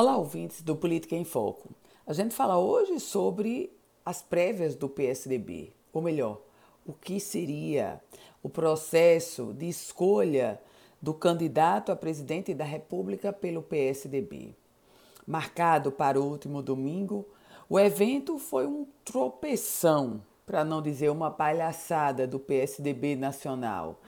Olá, ouvintes do Política em Foco. A gente fala hoje sobre as prévias do PSDB, ou melhor, o que seria o processo de escolha do candidato a presidente da República pelo PSDB. Marcado para o último domingo, o evento foi um tropeção, para não dizer uma palhaçada do PSDB nacional,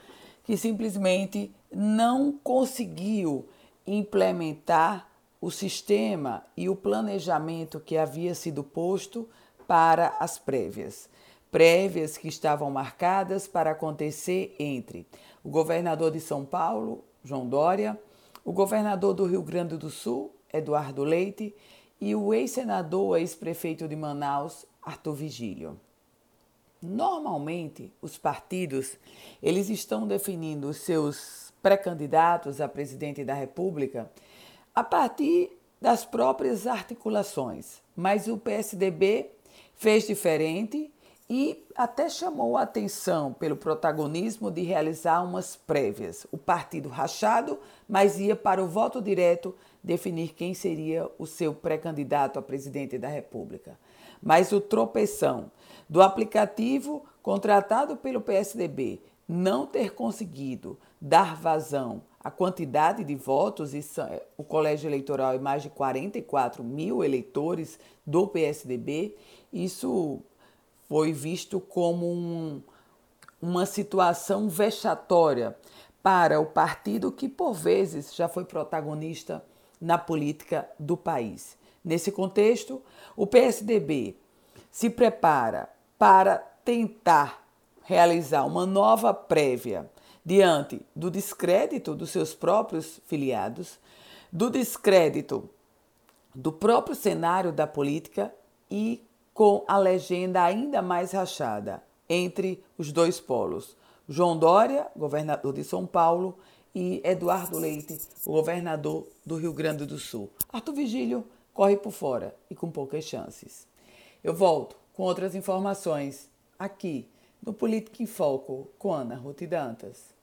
que simplesmente não conseguiu implementar o sistema e o planejamento que havia sido posto para as prévias. Prévias que estavam marcadas para acontecer entre o governador de São Paulo, João Dória, o governador do Rio Grande do Sul, Eduardo Leite, e o ex-senador, ex-prefeito de Manaus, Arthur Vigílio. Normalmente, os partidos, eles estão definindo seus pré-candidatos a presidente da República a partir das próprias articulações. Mas o PSDB fez diferente e até chamou a atenção pelo protagonismo de realizar umas prévias. O partido rachado, mas ia para o voto direto definir quem seria o seu pré-candidato a presidente da República. Mas o tropeção do aplicativo contratado pelo PSDB não ter conseguido dar vazão à quantidade de votos, e o colégio eleitoral é mais de 44 mil eleitores do PSDB, isso foi visto como um, uma situação vexatória para o partido que, por vezes, já foi protagonista na política do país. Nesse contexto, o PSDB se prepara para tentar realizar uma nova prévia diante do descrédito dos seus próprios filiados, do descrédito do próprio cenário da política e com a legenda ainda mais rachada entre os dois polos. João Dória, governador de São Paulo, e Eduardo Leite, governador do Rio Grande do Sul. Arthur Vigílio corre por fora e com poucas chances. Eu volto com outras informações aqui no Política em Foco com Ana Ruth Dantas.